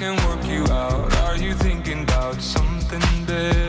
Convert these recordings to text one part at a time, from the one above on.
can work you out. Are you thinking about something big?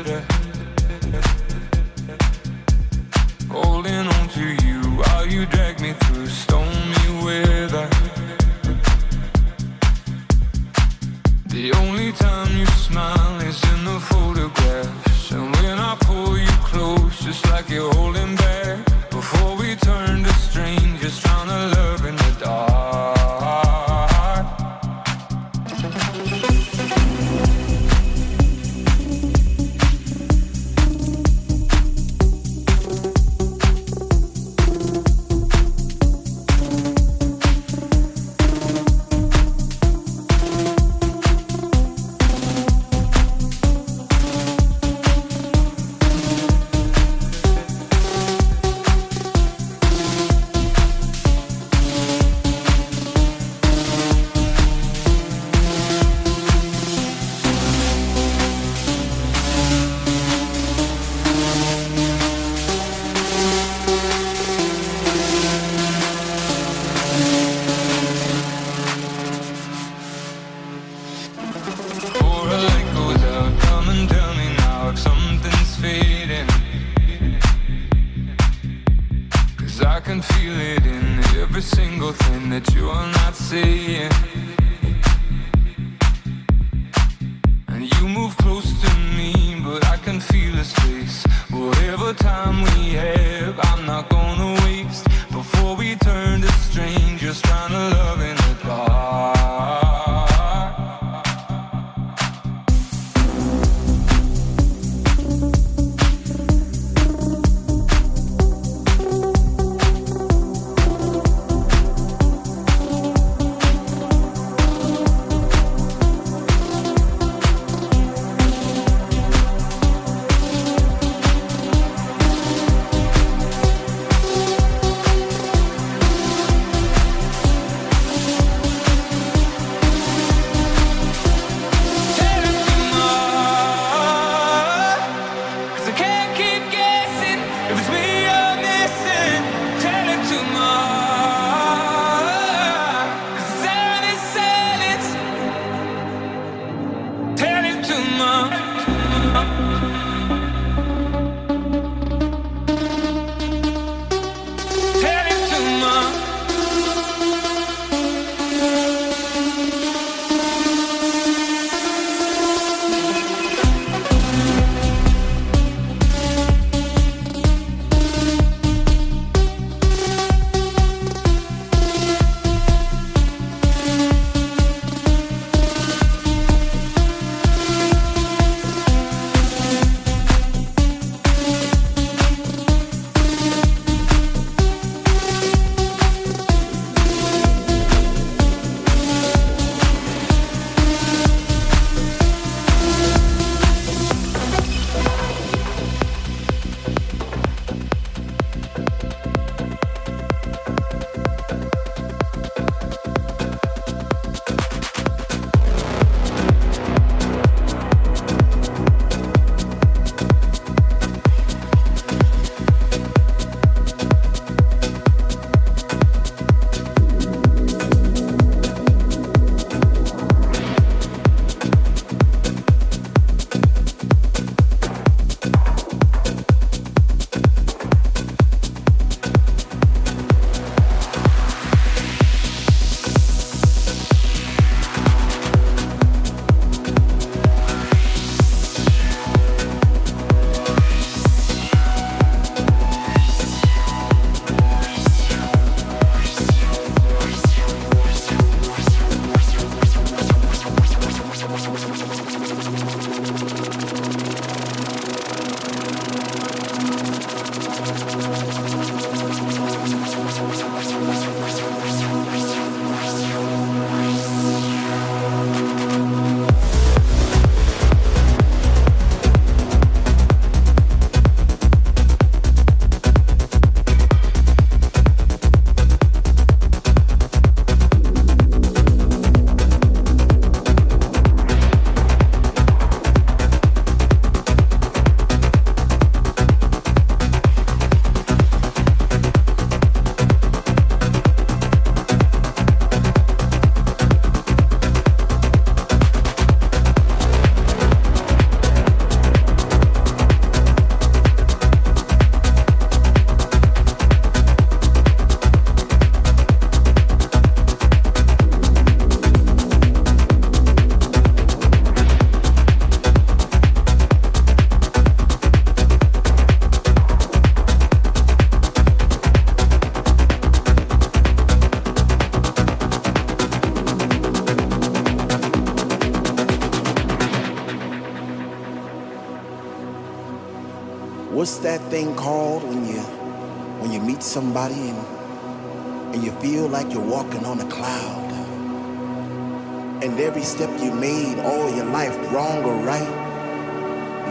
Step you made all your life, wrong or right,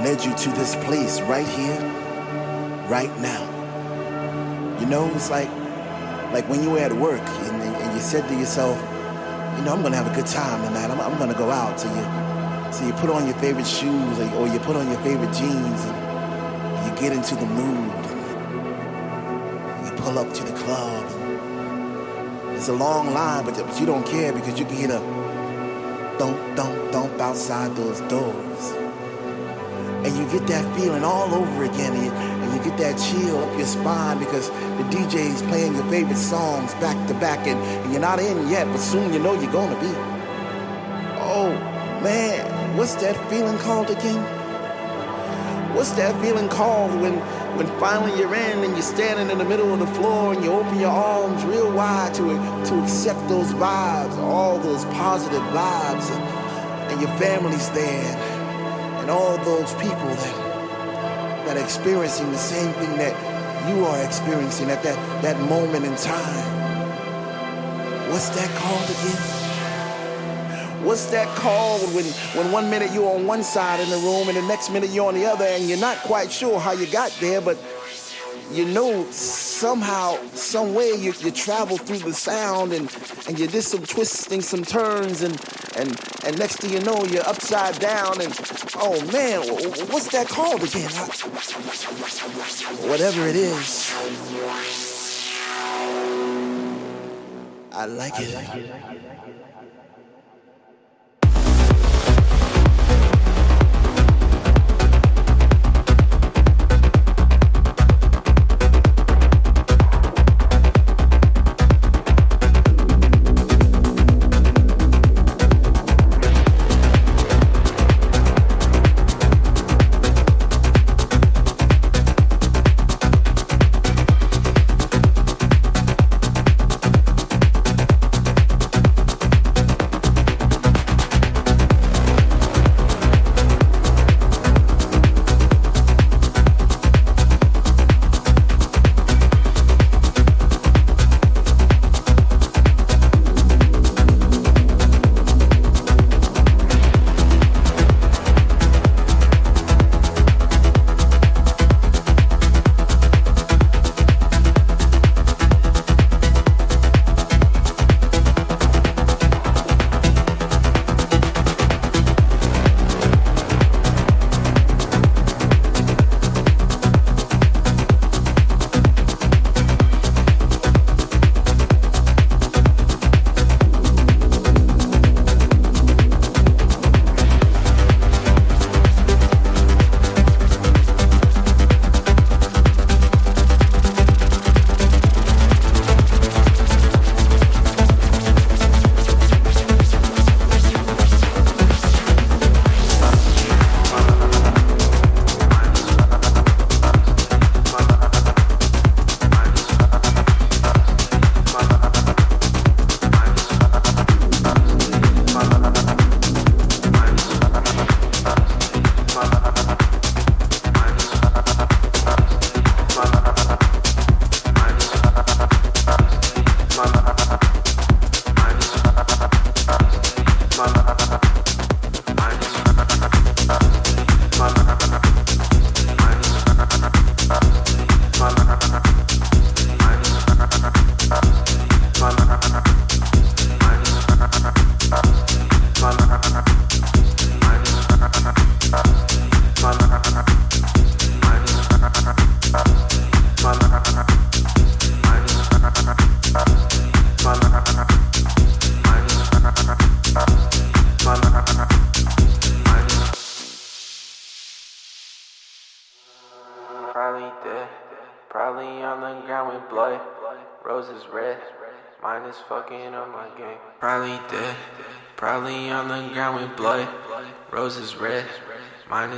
led you to this place right here, right now. You know, it's like like when you were at work and, and you said to yourself, you know, I'm gonna have a good time tonight. I'm, I'm gonna go out. So you, so you put on your favorite shoes or, or you put on your favorite jeans and you get into the mood. You pull up to the club. It's a long line, but, but you don't care because you can hear the thump, thump, thump outside those doors. And you get that feeling all over again, and you, get that chill up your spine because the DJ's playing your favorite songs back to back, and, and you're not in yet, but soon you know you're gonna be. Oh man, what's that feeling called again? What's that feeling called when when finally you're in and you're standing in the middle of the floor and you open your arms real wide to to accept those vibes, all those positive vibes, and, and your family's there, and all those people that that are experiencing the same thing that you are experiencing at that that moment in time. What's that called again? What's that called when, when one minute you're on one side in the room and the next minute you're on the other and you're not quite sure how you got there, but you know somehow, some way you, you travel through the sound and, and you did some twisting, some turns, and, and, and next thing you know, you're upside down and, oh man, what's that called again? I, whatever it is, I like it. I like it.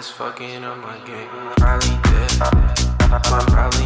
Is fucking up my game. Probably dead. I'm probably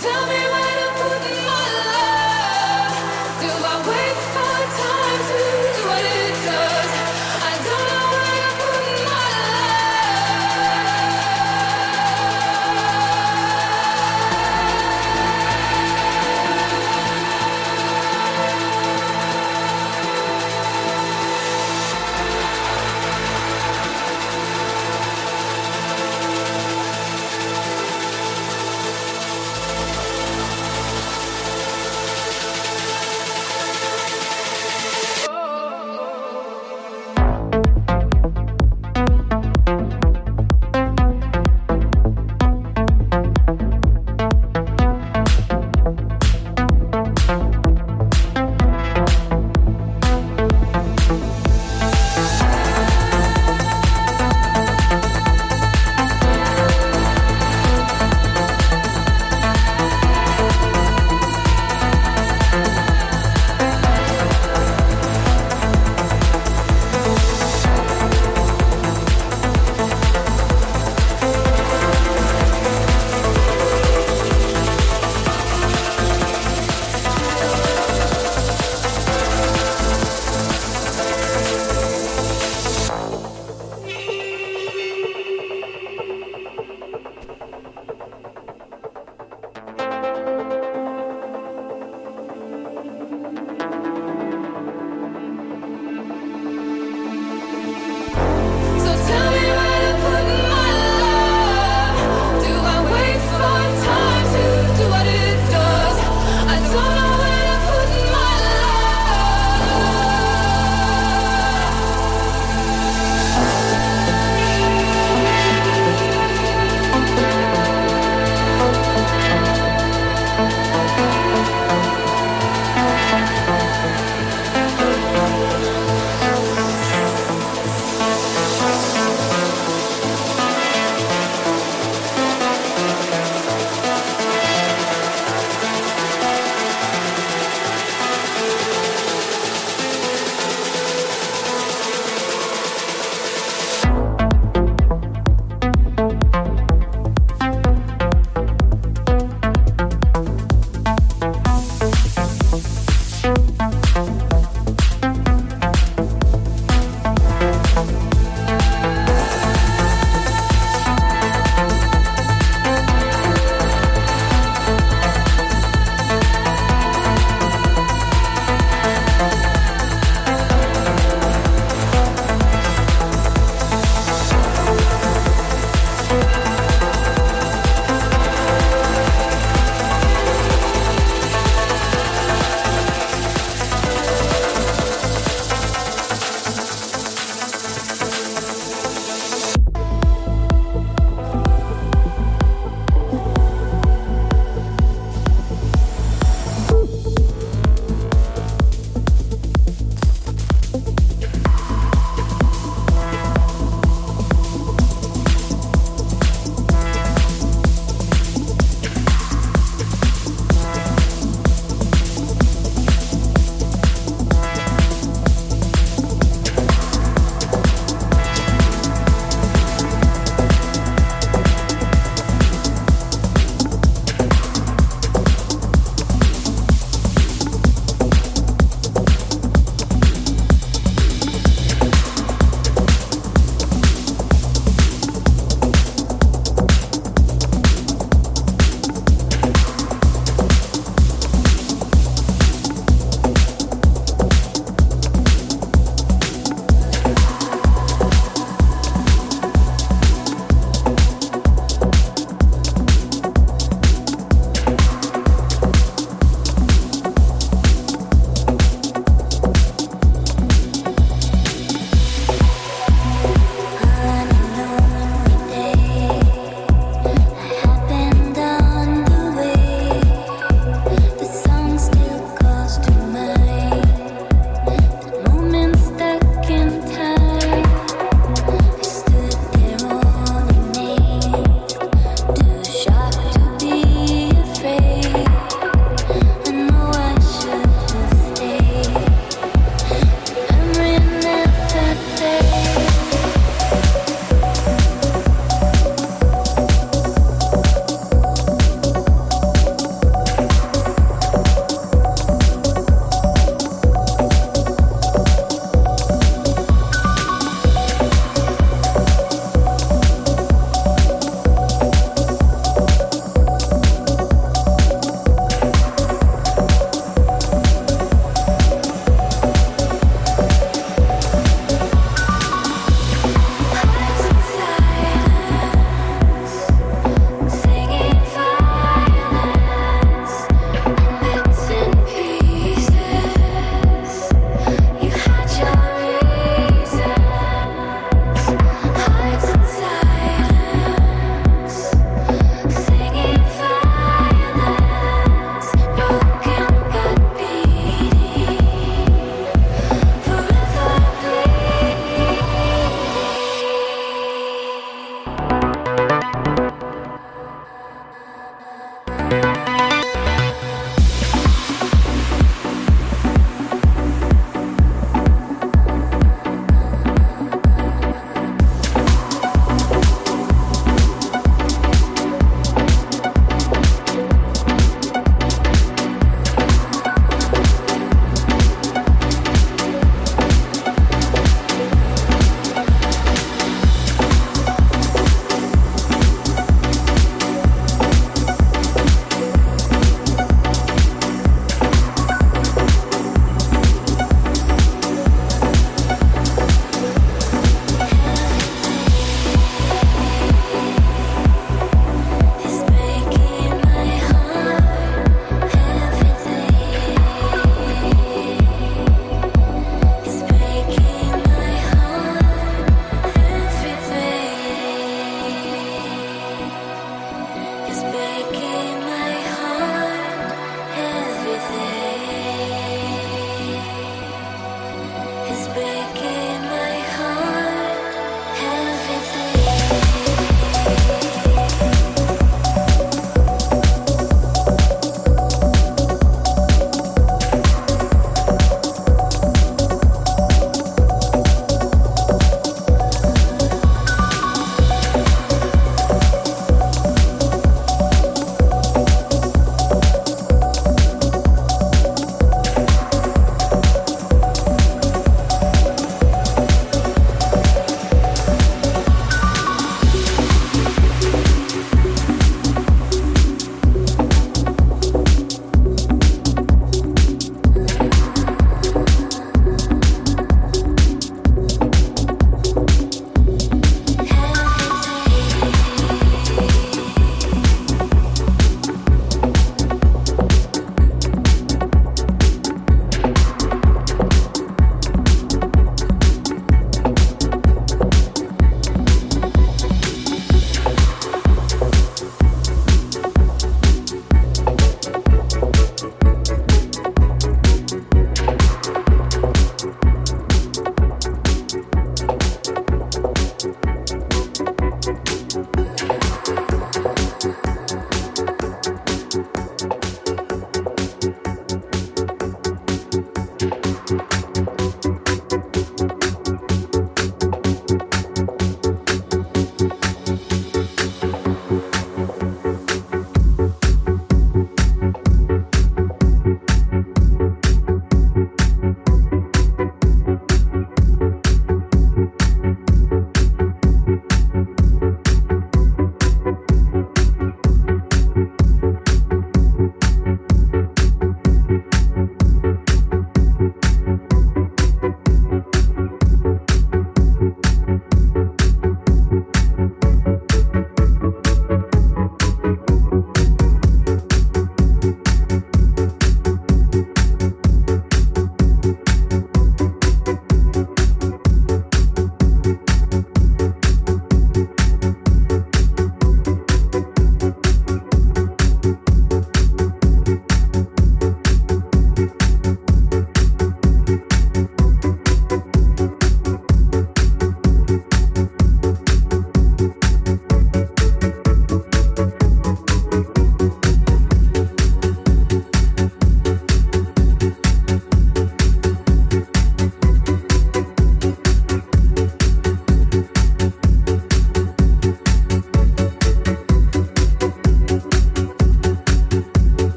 tell me